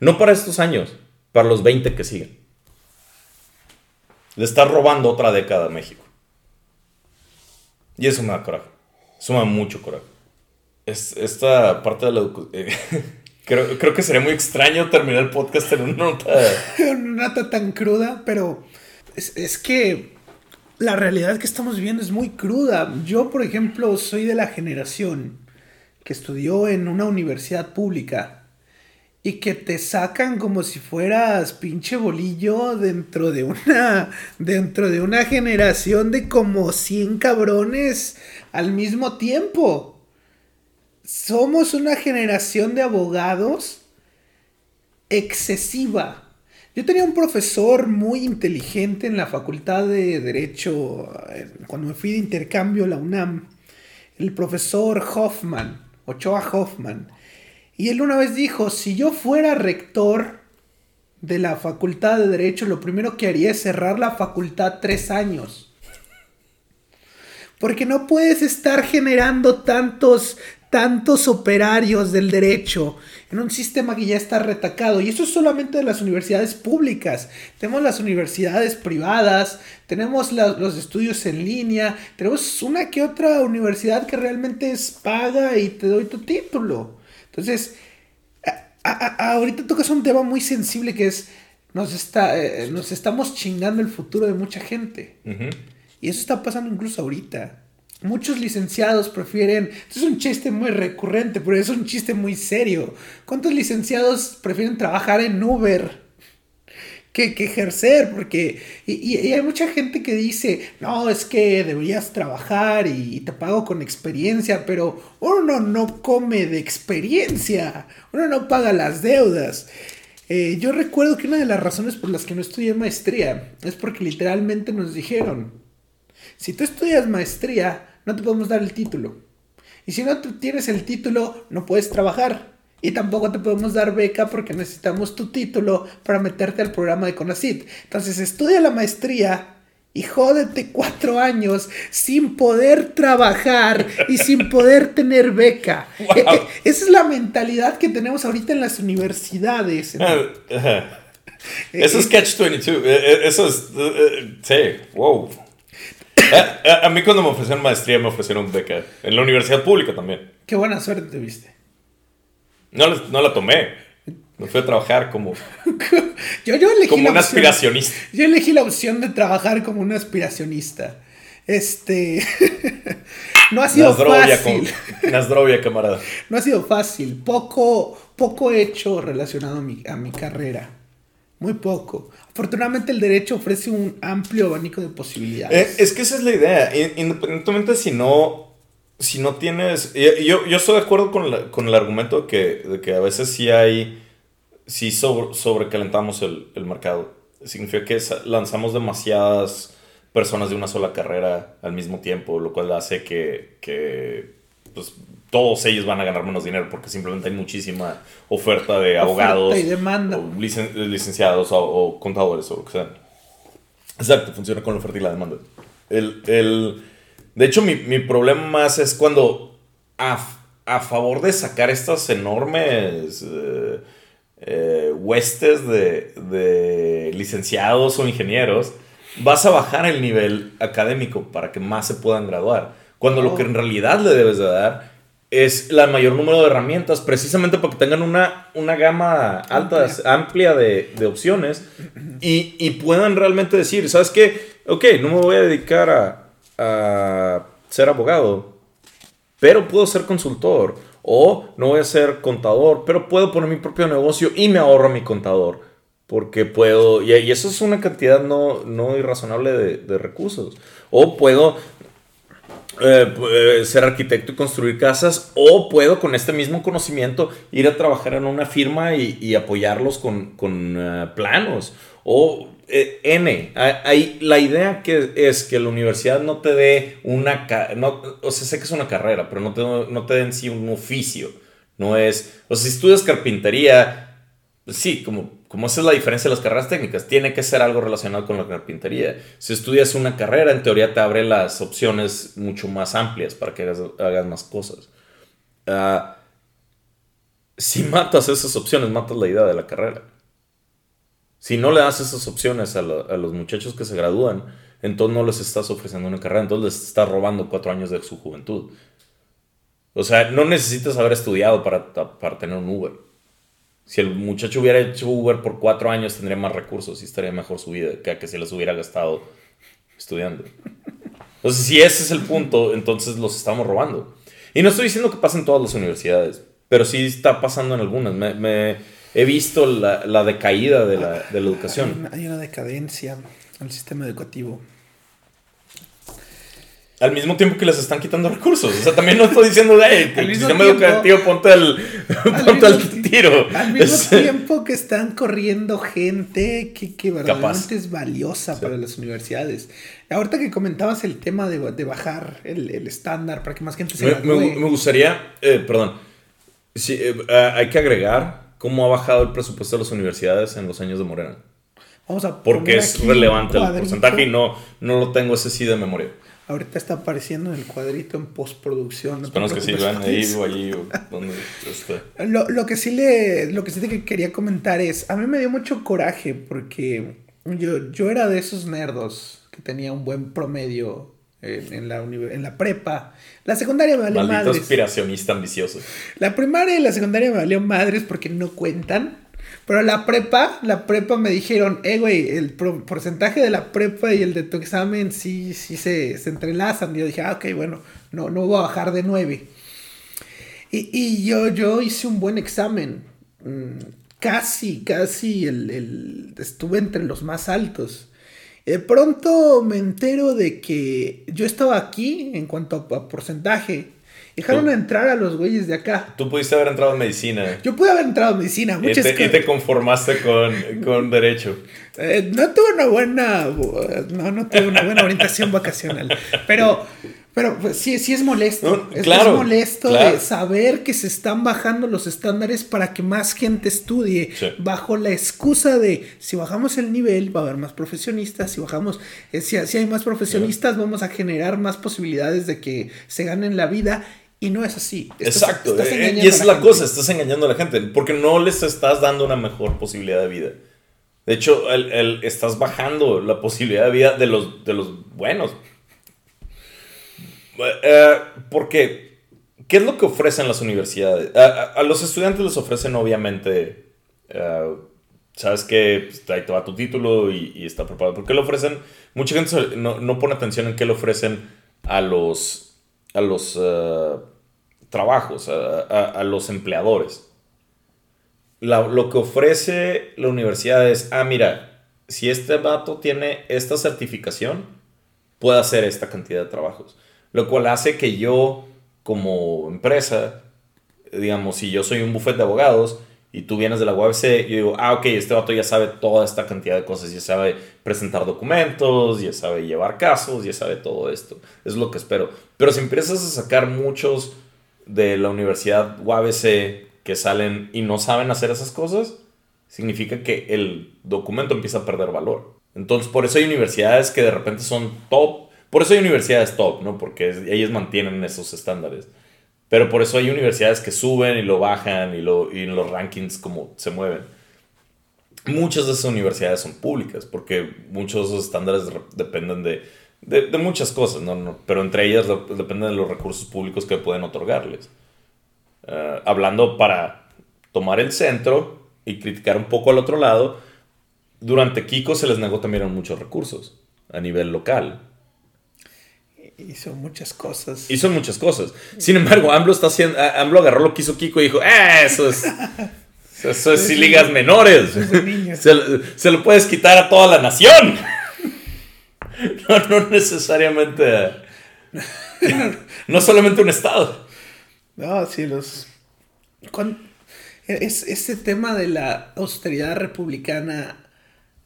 No para estos años, para los 20 que siguen. Le estás robando otra década a México. Y eso me da coraje. Da mucho coraje. Es, esta parte de la educación... Creo, creo, que sería muy extraño terminar el podcast en una nota. una nota tan cruda, pero es, es, que la realidad que estamos viviendo es muy cruda. Yo, por ejemplo, soy de la generación que estudió en una universidad pública y que te sacan como si fueras pinche bolillo dentro de una dentro de una generación de como 100 cabrones al mismo tiempo somos una generación de abogados excesiva. Yo tenía un profesor muy inteligente en la Facultad de Derecho cuando me fui de intercambio a la UNAM, el profesor Hoffman, Ochoa Hoffman. Y él una vez dijo, si yo fuera rector de la Facultad de Derecho, lo primero que haría es cerrar la facultad tres años. Porque no puedes estar generando tantos tantos operarios del derecho en un sistema que ya está retacado. Y eso es solamente de las universidades públicas. Tenemos las universidades privadas, tenemos los estudios en línea, tenemos una que otra universidad que realmente es paga y te doy tu título. Entonces, ahorita tocas un tema muy sensible que es, nos, está, eh, nos estamos chingando el futuro de mucha gente. Y eso está pasando incluso ahorita. Muchos licenciados prefieren, esto es un chiste muy recurrente, pero es un chiste muy serio. ¿Cuántos licenciados prefieren trabajar en Uber que, ejercer? Porque, y, hay mucha gente que dice, no, es que deberías trabajar y, te pago con experiencia, pero uno no come de experiencia, uno no paga las deudas. Eh, yo recuerdo que una de las razones por las que no estudié maestría es porque literalmente nos dijeron, si tú estudias maestría, no te podemos dar el título. Y si no tienes el título, no puedes trabajar. Y tampoco te podemos dar beca porque necesitamos tu título para meterte al programa de CONACIT. Entonces estudia la maestría y jódete cuatro años sin poder trabajar y sin poder tener beca. E, e, esa es la mentalidad que tenemos ahorita en las universidades. Eso es Catch 22. Eso es. Sí, wow. A, mí cuando me ofrecieron maestría me ofrecieron beca. En la universidad pública también. Qué buena suerte tuviste. No, no la tomé. Me fui a trabajar como... yo, yo elegí como un aspiracionista. Yo elegí la opción de trabajar como un aspiracionista. Este... no ha sido fácil. Nasdrovia, camarada. No ha sido fácil. Poco, poco hecho relacionado a mi, a mi carrera. Muy poco. Afortunadamente el derecho ofrece un amplio abanico de posibilidades. Eh, es que esa es la idea. Independientemente si no, si no tienes... Yo, yo estoy de acuerdo con, el argumento de que, de que a veces sí hay... Sí sobrecalentamos el, el mercado. Significa que lanzamos demasiadas personas de una sola carrera al mismo tiempo, lo cual hace que, que pues, todos ellos van a ganar menos dinero porque simplemente hay muchísima oferta de abogados, y demanda. O licenciados o, contadores o lo que sea. Exacto, funciona con la oferta y la demanda. El, el, de hecho, mi, mi, problema más es cuando a, a, favor de sacar estas enormes eh, eh, huestes de, de licenciados o ingenieros, vas a bajar el nivel académico para que más se puedan graduar. Cuando lo que en realidad le debes de dar es la mayor número de herramientas, precisamente para que tengan una, una gama alta, amplia, de, de, opciones y, y, puedan realmente decir, ¿sabes qué? Ok, no me voy a dedicar a, a, ser abogado, pero puedo ser consultor. O no voy a ser contador, pero puedo poner mi propio negocio y me ahorro mi contador. Porque puedo, y, eso es una cantidad no, no irrazonable de, de recursos. O puedo eh, eh, ser arquitecto y construir casas, o puedo con este mismo conocimiento ir a trabajar en una firma y, apoyarlos con, con planos. O N, hay, la idea que es que la universidad no te dé una, no, o sea, sé que es una carrera, pero no te, no te den sí un oficio. No es, o sea, si estudias carpintería, sí, como esa es la diferencia de las carreras técnicas, tiene que ser algo relacionado con la carpintería. Si estudias una carrera, en teoría te abre las opciones mucho más amplias para que hagas, más cosas. Ah, si matas esas opciones, matas la idea de la carrera. Si no le das esas opciones a, los muchachos que se gradúan, entonces no les estás ofreciendo una carrera, entonces les estás robando cuatro años de su juventud. O sea, no necesitas haber estudiado para, para tener un Uber. Si el muchacho hubiera hecho Uber por cuatro años, tendría más recursos y estaría mejor su vida que, que si los hubiera gastado estudiando. Entonces, si ese es el punto, entonces los estamos robando. Y no estoy diciendo que pasen en todas las universidades, pero sí está pasando en algunas. Me, he visto la, la decaída de la, de la educación. Hay una decadencia en el sistema educativo al mismo tiempo que les están quitando recursos. O sea, también no estoy diciendo, hey, el sistema educativo ponte al, ponte al, tiro. Al mismo tiempo que están corriendo gente que, que verdaderamente es valiosa para las universidades. Ahorita que comentabas el tema de, de bajar el, el, estándar para que más gente se Me, me, me gustaría, eh, perdón, sí, eh, hay que agregar cómo ha bajado el presupuesto de las universidades en los años de Morena. Vamos a Porque es relevante el porcentaje y no, no lo tengo ese sí de memoria. Ahorita está apareciendo en el cuadrito en postproducción. Esperamos que sí vean ahí o allí donde Lo, lo, que sí le, lo que sí te quería comentar es, a mí me dio mucho coraje porque yo, yo era de esos nerdos que tenía un buen promedio en, la, en la prepa. La secundaria me valió Maldito aspiracionista ambicioso. La primaria y la secundaria me valió madres porque no cuentan. Pero la prepa, la prepa me dijeron, eh, güey, el porcentaje de la prepa y el de tu examen sí, sí se, se entrelazan. Y yo dije, ah, ok, bueno, no, no voy a bajar de 9. Y, y, yo, yo hice un buen examen. Mm, casi, casi el, el, estuve entre los más altos. De pronto me entero de que yo estaba aquí en cuanto a porcentaje Dejaron entrar a los güeyes de acá. Tú pudiste haber entrado en medicina. Yo pude haber entrado en medicina. Muchas y, te, y te conformaste con, con derecho. Eh, no tuve una buena. No, no tuve una buena orientación vacacional. Pero. Pero pues, sí, sí es molesto. es, molesto saber que se están bajando los estándares para que más gente estudie. Bajo la excusa de si bajamos el nivel, va a haber más profesionistas. Si bajamos, eh, si, hay más profesionistas, vamos a generar más posibilidades de que se ganen la vida. Y no es así. Exacto. Eh, y es la, cosa, estás engañando a la gente. Porque no les estás dando una mejor posibilidad de vida. De hecho, el, estás bajando la posibilidad de vida de los, de los buenos. Eh, porque, ¿qué es lo que ofrecen las universidades? A, los estudiantes les ofrecen, obviamente, eh, sabes que pues, ahí te va tu título y, está preparado. ¿Por qué lo ofrecen? Mucha gente no, no, pone atención en qué le ofrecen a los, a los trabajos, a, los empleadores. lo que ofrece la universidad es, ah, mira, si este vato tiene esta certificación, puede hacer esta cantidad de trabajos. Lo cual hace que yo, como empresa, digamos, si yo soy un buffet de abogados y tú vienes de la UABC, yo digo, ah, ok, este vato ya sabe toda esta cantidad de cosas, ya sabe presentar documentos, ya sabe llevar casos, ya sabe todo esto. Es lo que espero. Pero si empiezas a sacar muchos de la universidad UABC que salen y no saben hacer esas cosas, significa que el documento empieza a perder valor. Entonces, por eso hay universidades que de repente son top. Por eso hay universidades top, ¿no? Porque ellas mantienen esos estándares. Pero por eso hay universidades que suben y lo bajan y, en los rankings como se mueven. Muchas de esas universidades son públicas porque muchos de esos estándares dependen de muchas cosas, pero entre ellas dependen de los recursos públicos que pueden otorgarles. Eh, hablando para tomar el centro y criticar un poco al otro lado, durante Kiko se les negó también muchos recursos a nivel local. Hizo muchas cosas. Hizo muchas cosas. Sin embargo, AMLO, está haciendo, AMLO agarró lo que hizo Kiko y dijo, eh, eso es... Eso es ligas menores. Se, se lo puedes quitar a toda la nación. no, no necesariamente no solamente un estado. No, sí, los... Es, ese tema de la austeridad republicana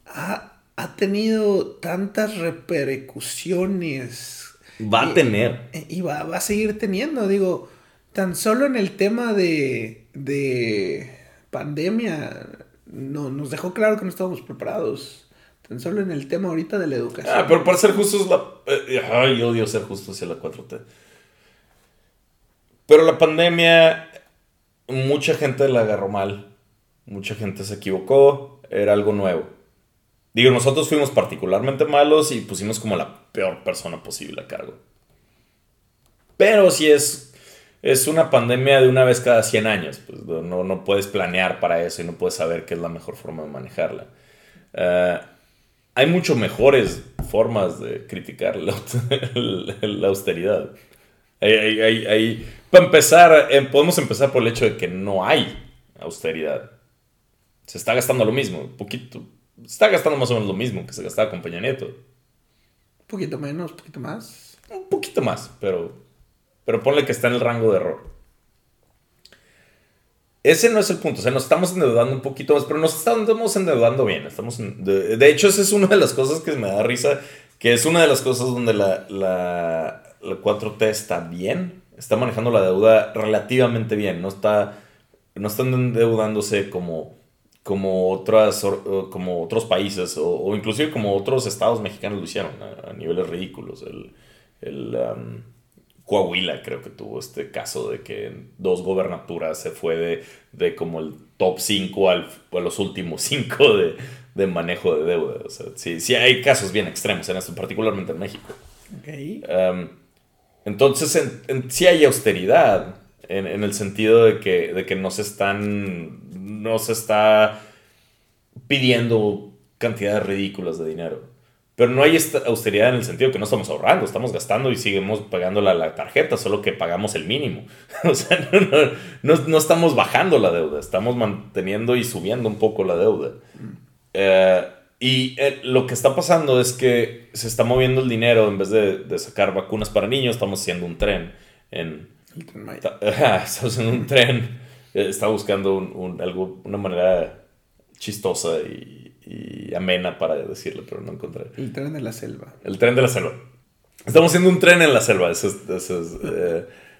ha, ha tenido tantas repercusiones. Va a tener. Y va, va, a seguir teniendo, digo, tan solo en el tema de, de pandemia, no, nos dejó claro que no estábamos preparados. Tan solo en el tema ahorita de la educación. Ah, pero para ser justos, la... Eh, ay, odio ser justo hacia la 4T. Pero la pandemia, mucha gente la agarró mal. Mucha gente se equivocó. Era algo nuevo. Digo, nosotros fuimos particularmente malos y pusimos como la peor persona posible a cargo. Pero si es, es una pandemia de una vez cada 100 años, pues no, no puedes planear para eso y no puedes saber qué es la mejor forma de manejarla. Uh, hay mucho mejores formas de criticar la, austeridad. para empezar, eh, podemos empezar por el hecho de que no hay austeridad. Se está gastando lo mismo, poquito. Está gastando más o menos lo mismo que se gastaba con Peña Nieto. Un poquito menos, un poquito más. Un poquito más, pero, pero ponle que está en el rango de error. Ese no es el punto. O sea, nos estamos endeudando un poquito más, pero nos estamos endeudando bien. Estamos de, hecho, esa es una de las cosas que me da risa, que es una de las cosas donde la, la, 4T está bien. Está manejando la deuda relativamente bien. No está, no están endeudándose como, como, otras, como otros países o, inclusive como otros estados mexicanos lo hicieron a, niveles ridículos. El, el um, Coahuila creo que tuvo este caso de que en dos gobernaturas se fue de, de como el top 5 al, a los últimos 5 de, de, manejo de deuda. O sea, sí, sí, hay casos bien extremos en esto, particularmente en México. Okay. Um, entonces, en, sí hay austeridad en, en, el sentido de que, de que no se están, no se está pidiendo cantidades ridículas de dinero. Pero no hay esta austeridad en el sentido que no estamos ahorrando, estamos gastando y seguimos pagando la, la tarjeta, solo que pagamos el mínimo. o sea, no, no, estamos bajando la deuda, estamos manteniendo y subiendo un poco la deuda. Eh, y eh, lo que está pasando es que se está moviendo el dinero, en vez de, de sacar vacunas para niños, estamos haciendo un tren. En, estamos haciendo un tren, eh, está buscando un, algo, una manera chistosa y y amena para decirlo, pero no encontré. El tren de la selva. El tren de la selva. Estamos haciendo un tren en la selva. Eso es,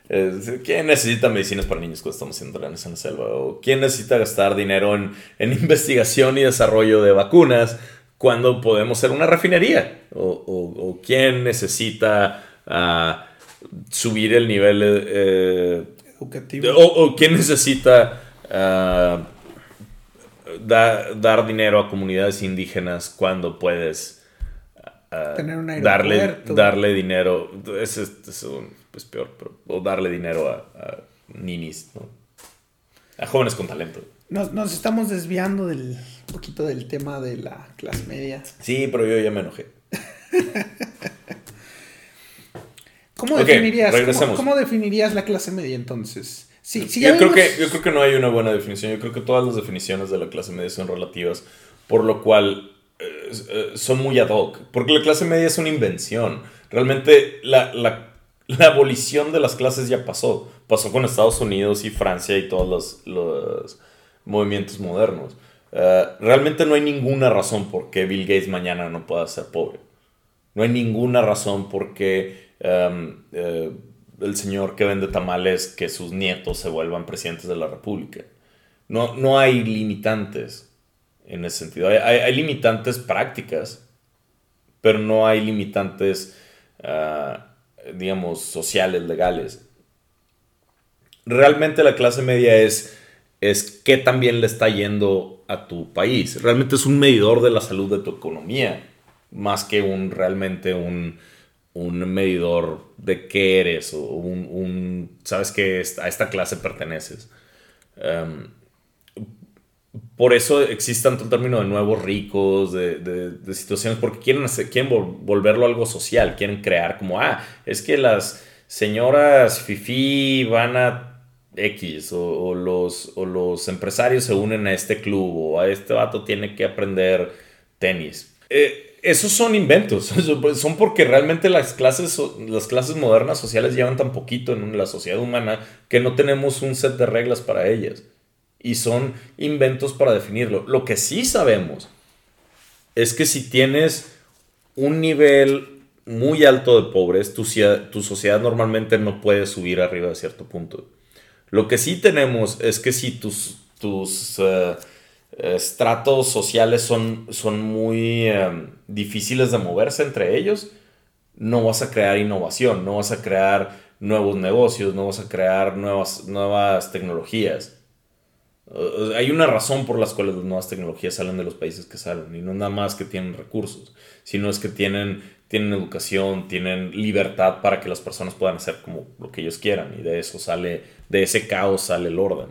eh, ¿Quién necesita medicinas para niños cuando estamos haciendo trenes en la selva? ¿O quién necesita gastar dinero en, en investigación y desarrollo de vacunas cuando podemos ser una refinería? ¿O, o, quién necesita uh, subir el nivel eh, educativo? O, quién necesita... Uh, dar dinero a comunidades indígenas cuando puedes ah, darle, darle dinero. Es, es, peor, o darle dinero a, ninis, a jóvenes con talento. Nos, estamos desviando del poquito del tema de la clase media. Sí, pero yo ya me enojé. ¿Cómo, definirías, ¿cómo, definirías la clase media entonces? yo, creo que, yo creo que no hay una buena definición. Yo creo que todas las definiciones de la clase media son relativas, por lo cual eh, eh, son muy ad hoc. Porque la clase media es una invención. Realmente la, la, la, abolición de las clases ya pasó. Pasó con Estados Unidos y Francia y todos los, los movimientos modernos. Eh, realmente no hay ninguna razón por qué Bill Gates mañana no pueda ser pobre. No hay ninguna razón por qué... Em, el señor que vende tamales que sus nietos se vuelvan presidentes de la República. No, no hay limitantes en ese sentido. Hay, limitantes prácticas, pero no hay limitantes, ah, digamos, sociales, legales. Realmente la clase media es, es qué también le está yendo a tu país. Realmente es un medidor de la salud de tu economía, más que un realmente un un medidor de qué eres o un, sabes que a esta clase perteneces. Em, por eso existe tanto el término de nuevos ricos, de, situaciones, porque quieren, hacer, quieren volverlo algo social, quieren crear como, ah, es que las señoras fifi van a X o, los, o los empresarios se unen a este club o a este vato tiene que aprender tenis. Eh, esos son inventos, pues, son porque realmente las clases, las clases modernas sociales llevan tan poquito en la sociedad humana que no tenemos un set de reglas para ellas. Y son inventos para definirlo. Lo que sí sabemos es que si tienes un nivel muy alto de pobres, tu, tu sociedad normalmente no puede subir arriba de cierto punto. Lo que sí tenemos es que si tus, eh, estratos sociales son, son muy em, difíciles de moverse entre ellos, no vas a crear innovación, no vas a crear nuevos negocios, no vas a crear nuevas, nuevas tecnologías. hay una razón por las cuales las nuevas tecnologías salen de los países que salen y no nada más que tienen recursos, sino es que tienen, tienen educación, tienen libertad para que las personas puedan hacer como lo que ellos quieran y de eso sale, de ese caos sale el orden.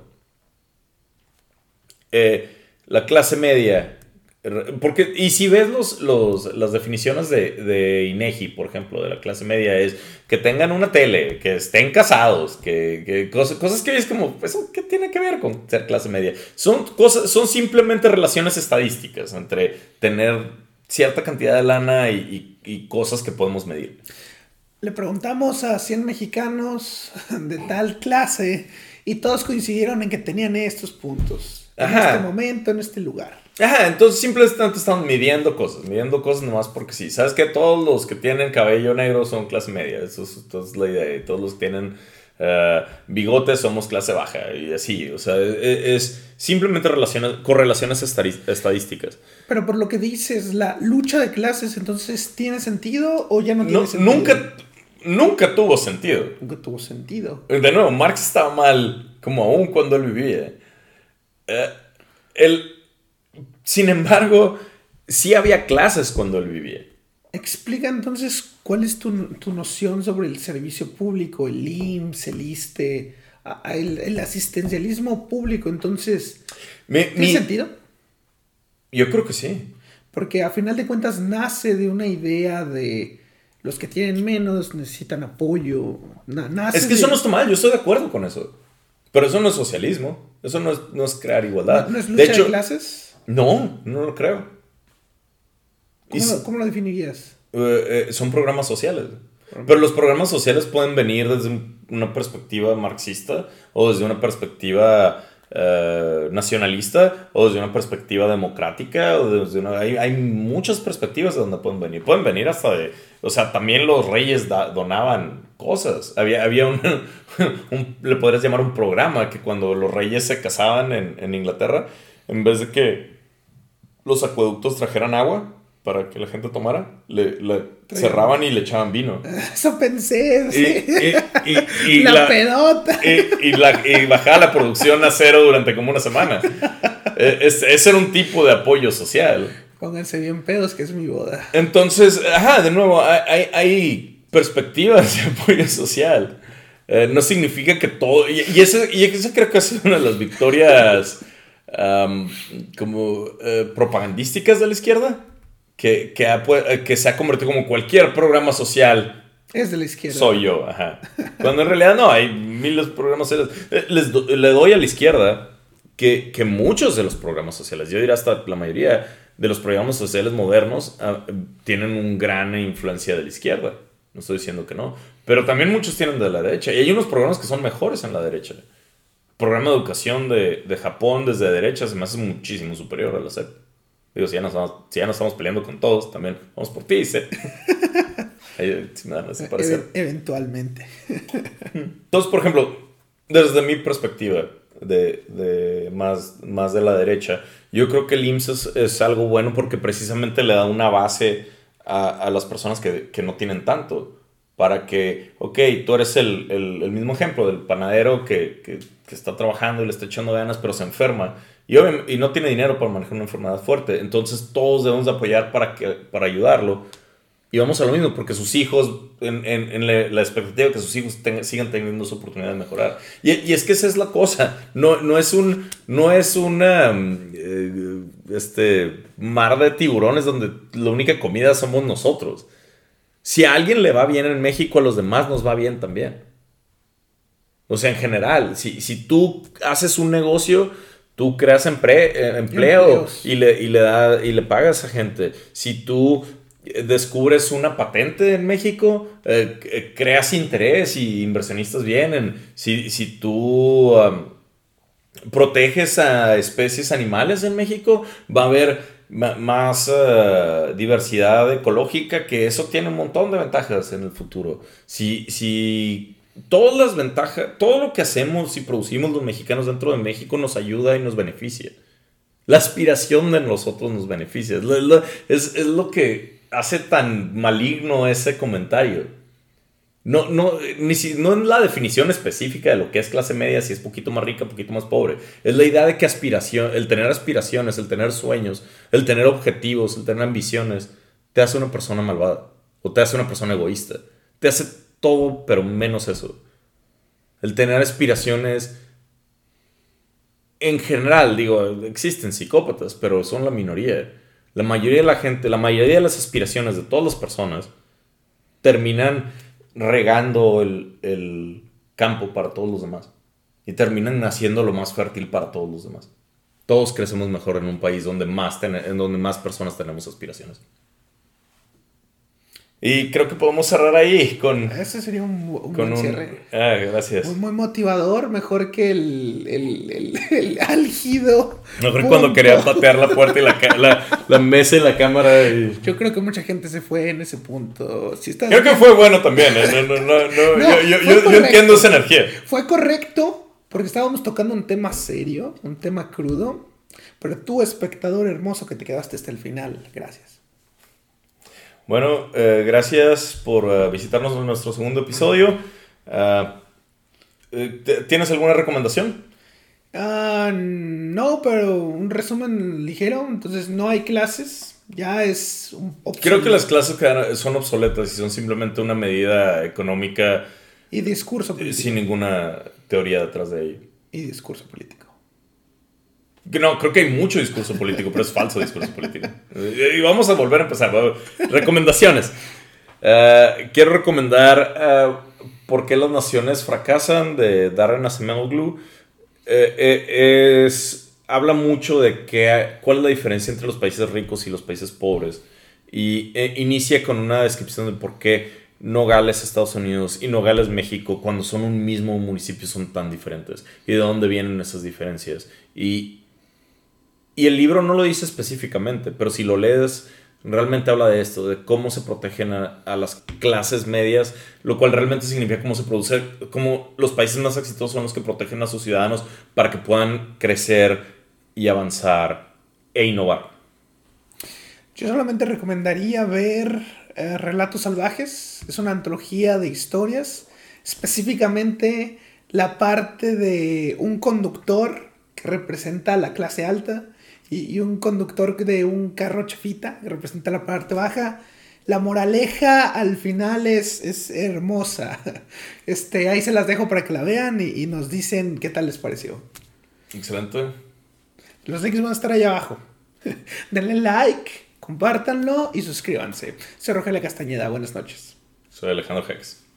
Eh, la clase media. Porque, y si ves los, los, las definiciones de, de, INEGI, por ejemplo, de la clase media, es que tengan una tele, que estén casados, que, que cosas, cosas que es como, ¿eso qué tiene que ver con ser clase media? Son, cosas, son simplemente relaciones estadísticas entre tener cierta cantidad de lana y, y, y cosas que podemos medir. Le preguntamos a 100 mexicanos de tal clase y todos coincidieron en que tenían estos puntos en este momento, en este lugar. Ajá, entonces simplemente estamos midiendo cosas, midiendo cosas nomás porque sí. Sabes que todos los que tienen cabello negro son clase media, eso es, la idea. Y todos los que tienen uh, bigotes somos clase baja y así. O sea, e, es, simplemente relaciones, correlaciones estadísticas. Pero por lo que dices, la lucha de clases, entonces, ¿tiene sentido o ya no tiene sentido? Nunca, nunca tuvo sentido. Nunca tuvo sentido. De nuevo, Marx estaba mal, como aún cuando él vivía. Eh, él, sin embargo, sí había clases cuando él vivía. Explica entonces cuál es tu, noción sobre el servicio público, el IMSS, el ISTE, el, asistencialismo público. Entonces, ¿tiene sentido? Yo creo que sí. Porque a final de cuentas nace de una idea de los que tienen menos necesitan apoyo. es que eso no está mal, yo estoy de acuerdo con eso. Pero eso no es socialismo. Eso no es, crear igualdad. ¿No, es lucha de, hecho, clases? No, no lo creo. ¿Cómo, lo, definirías? Eh, eh, son programas sociales. Pero los programas sociales pueden venir desde una perspectiva marxista o desde una perspectiva eh, nacionalista o desde una perspectiva democrática. O desde una, hay, hay, muchas perspectivas de donde pueden venir. Pueden venir hasta de... O sea, también los reyes donaban cosas. Había, había un, le podrías llamar un programa que cuando los reyes se casaban en, en Inglaterra, en vez de que los acueductos trajeran agua, para que la gente tomara, le, cerraban y le echaban vino. Eso pensé. Y, la, pedota. Y, bajaba la producción a cero durante como una semana. E, ese era un tipo de apoyo social. Pónganse bien pedos, que es mi boda. Entonces, ajá, de nuevo, hay, hay perspectivas de apoyo social. Eh, no significa que todo. Y, eso, y eso creo que es una de las victorias como eh, propagandísticas de la izquierda que, que, que se ha convertido como cualquier programa social. Es de la izquierda. Soy yo, ajá. Cuando en realidad no, hay miles de programas sociales. Eh, les le doy a la izquierda que, que, muchos de los programas sociales, yo diría hasta la mayoría de los programas sociales modernos, ah, tienen una gran influencia de la izquierda. No estoy diciendo que no. Pero también muchos tienen de la derecha. Y hay unos programas que son mejores en la derecha. El programa de educación de, de Japón desde derecha se me hace muchísimo superior a la CEP. Digo, si ya, nos estamos, si ya nos estamos peleando con todos, también vamos por ti, ¿sí? si me dan e eventualmente. Entonces, por ejemplo, desde mi perspectiva, de, de, más, más de la derecha, yo creo que el IMSS es, algo bueno porque precisamente le da una base a, a las personas que, que, no tienen tanto. Para que, ok, tú eres el, el, el mismo ejemplo del panadero que, que, que, está trabajando y le está echando ganas, pero se enferma y, no tiene dinero para manejar una enfermedad fuerte. Entonces todos debemos de apoyar para, que, para ayudarlo. Y vamos a lo mismo, porque sus hijos, en, en, la, expectativa de que sus hijos sigan teniendo su oportunidad de mejorar. Y, y, es que esa es la cosa. No, no es un, no es una, eh, este, mar de tiburones donde la única comida somos nosotros. Si a alguien le va bien en México, a los demás nos va bien también. O sea, en general, si, si tú haces un negocio Tú creas empleo Empleos. y le, y, le da, y le pagas a gente. Si tú descubres una patente en México, eh, creas interés y inversionistas vienen. Si, si tú um, proteges a especies animales en México, va a haber más eh, diversidad ecológica, que eso tiene un montón de ventajas en el futuro. Si, si todas las ventajas, todo lo que hacemos y producimos los mexicanos dentro de México nos ayuda y nos beneficia. La aspiración de nosotros nos beneficia. Es es lo que hace tan maligno ese comentario. No, no, ni si, no es la definición específica de lo que es clase media, si es poquito más rica, poquito más pobre. Es la idea de que aspiración, el tener aspiraciones, el tener sueños, el tener objetivos, el tener ambiciones, te hace una persona malvada. O te hace una persona egoísta. Te hace todo, pero menos eso. El tener aspiraciones en general, digo, existen psicópatas, pero son la minoría. La mayoría de la gente, la mayoría de las aspiraciones de todas las personas terminan regando el, el campo para todos los demás. Y terminan haciendo lo más fértil para todos los demás. Todos crecemos mejor en un país donde más, en donde más personas tenemos aspiraciones. Y creo que podemos cerrar ahí con, Ese sería un, un con buen un... cierre. Ah, gracias. Muy, muy motivador, mejor que el, el, el, el álgido. Mejor punto. cuando quería patear la puerta y la, la, la mesa y la cámara. y- Yo creo que mucha gente se fue en ese punto. Si estás Creo que fue bueno también. ¿eh? No, no, no, no, No, yo, yo- yo- entiendo esa energía. Fue correcto porque estábamos tocando un tema serio, un tema crudo. Pero tú, espectador hermoso que te quedaste hasta el final, gracias. Bueno, eh, gracias por eh, visitarnos en nuestro segundo episodio. ¿te- ¿Tienes alguna recomendación? Ah, no, pero un resumen ligero. Entonces, no hay clases. Ya es un Creo que las clases son obsoletas y son simplemente una medida económica Y discurso político. sin ninguna teoría detrás de ello. Y discurso político. Que No, creo que hay mucho discurso político, pero es falso discurso político. Y vamos a volver a empezar. Recomendaciones. Eh, quiero recomendar eh, ¿Por qué las naciones fracasan? de Darren Acemoglu. Eh, eh, es, habla mucho de qué, cuál es la diferencia entre los países ricos y los países pobres. Y eh, inicia con una descripción de por qué Nogales, Estados Unidos y Nogales, México, cuando son un mismo municipio, son tan diferentes. Y de dónde vienen esas diferencias. Y, y el libro no lo dice específicamente, pero si lo lees, realmente habla de esto, de cómo se protegen a, las clases medias, lo cual realmente significa cómo se produce, cómo los países más exitosos son los que protegen a sus ciudadanos para que puedan crecer y avanzar e innovar. Yo solamente recomendaría ver eh, Relatos Salvajes. Es una antología de historias. Específicamente la parte de un conductor que representa a la clase alta y, y un conductor de un carro chafita que representa la parte baja. La moraleja al final es, es hermosa. Este, ahí se las dejo para que la vean y, y nos dicen qué tal les pareció. Excelente. Los links van a estar ahí abajo. Denle like, compártanlo y suscríbanse. Soy Rogelio Castañeda. Buenas noches. Soy Alejandro Hex.